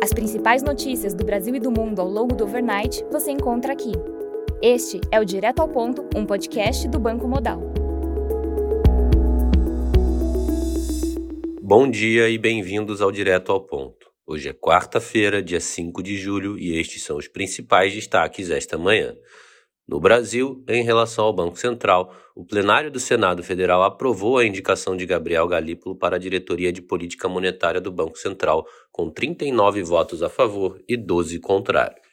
As principais notícias do Brasil e do mundo ao longo do overnight você encontra aqui. Este é o Direto ao Ponto, um podcast do Banco Modal. Bom dia e bem-vindos ao Direto ao Ponto. Hoje é quarta-feira, dia 5 de julho, e estes são os principais destaques esta manhã. No Brasil, em relação ao Banco Central, o plenário do Senado Federal aprovou a indicação de Gabriel Galípolo para a diretoria de política monetária do Banco Central, com 39 votos a favor e 12 contrários.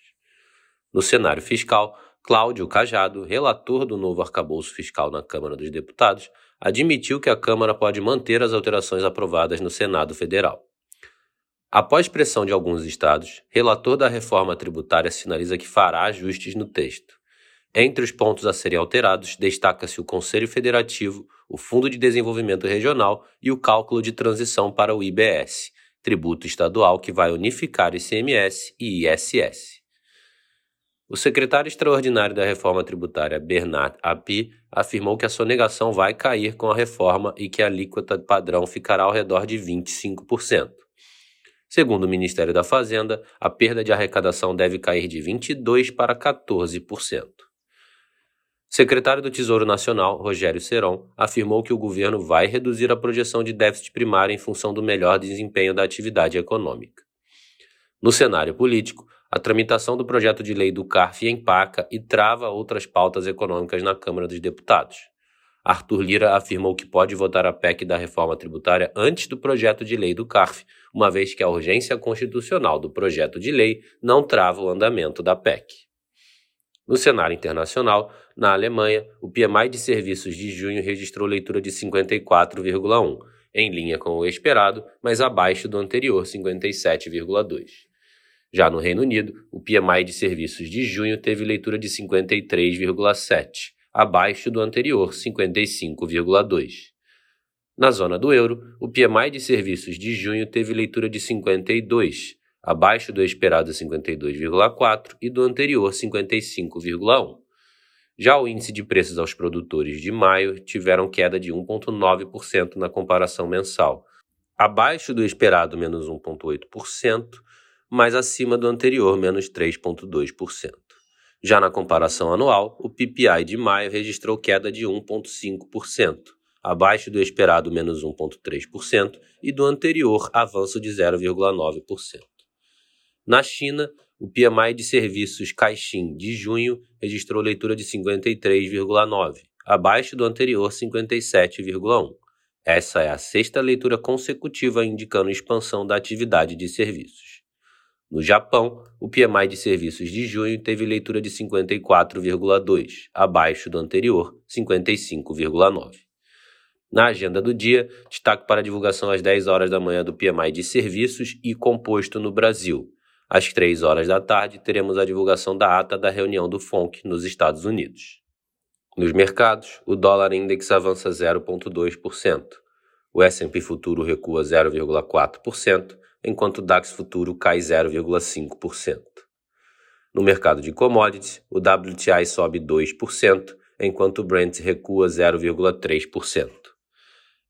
No cenário fiscal, Cláudio Cajado, relator do novo arcabouço fiscal na Câmara dos Deputados, admitiu que a Câmara pode manter as alterações aprovadas no Senado Federal. Após pressão de alguns estados, relator da reforma tributária sinaliza que fará ajustes no texto. Entre os pontos a serem alterados, destaca-se o Conselho Federativo, o Fundo de Desenvolvimento Regional e o cálculo de transição para o IBS, tributo estadual que vai unificar ICMS e ISS. O secretário extraordinário da reforma tributária, Bernard Api, afirmou que a sonegação vai cair com a reforma e que a alíquota padrão ficará ao redor de 25%. Segundo o Ministério da Fazenda, a perda de arrecadação deve cair de 22% para 14%. Secretário do Tesouro Nacional, Rogério Seron, afirmou que o governo vai reduzir a projeção de déficit primário em função do melhor desempenho da atividade econômica. No cenário político, a tramitação do projeto de lei do CARF empaca e trava outras pautas econômicas na Câmara dos Deputados. Arthur Lira afirmou que pode votar a PEC da reforma tributária antes do projeto de lei do CARF, uma vez que a urgência constitucional do projeto de lei não trava o andamento da PEC. No cenário internacional, na Alemanha, o PMI de serviços de junho registrou leitura de 54,1, em linha com o esperado, mas abaixo do anterior 57,2. Já no Reino Unido, o PMI de serviços de junho teve leitura de 53,7, abaixo do anterior 55,2. Na zona do euro, o PMI de serviços de junho teve leitura de 52, abaixo do esperado 52,4 e do anterior 55,1. Já o índice de preços aos produtores de maio tiveram queda de 1,9% na comparação mensal, abaixo do esperado menos 1,8%, mas acima do anterior menos 3,2%. Já na comparação anual, o PPI de maio registrou queda de 1,5%, abaixo do esperado menos 1,3% e do anterior avanço de 0,9%. Na China, o PMI de serviços Caixin de junho registrou leitura de 53,9, abaixo do anterior 57,1. Essa é a sexta leitura consecutiva indicando expansão da atividade de serviços. No Japão, o PMI de serviços de junho teve leitura de 54,2, abaixo do anterior 55,9. Na agenda do dia, destaque para a divulgação às 10 horas da manhã do PMI de serviços e composto no Brasil, às três horas da tarde, teremos a divulgação da ata da reunião do FONC nos Estados Unidos. Nos mercados, o dólar index avança 0,2%, o S&P futuro recua 0,4%, enquanto o DAX futuro cai 0,5%. No mercado de commodities, o WTI sobe 2%, enquanto o Brent recua 0,3%.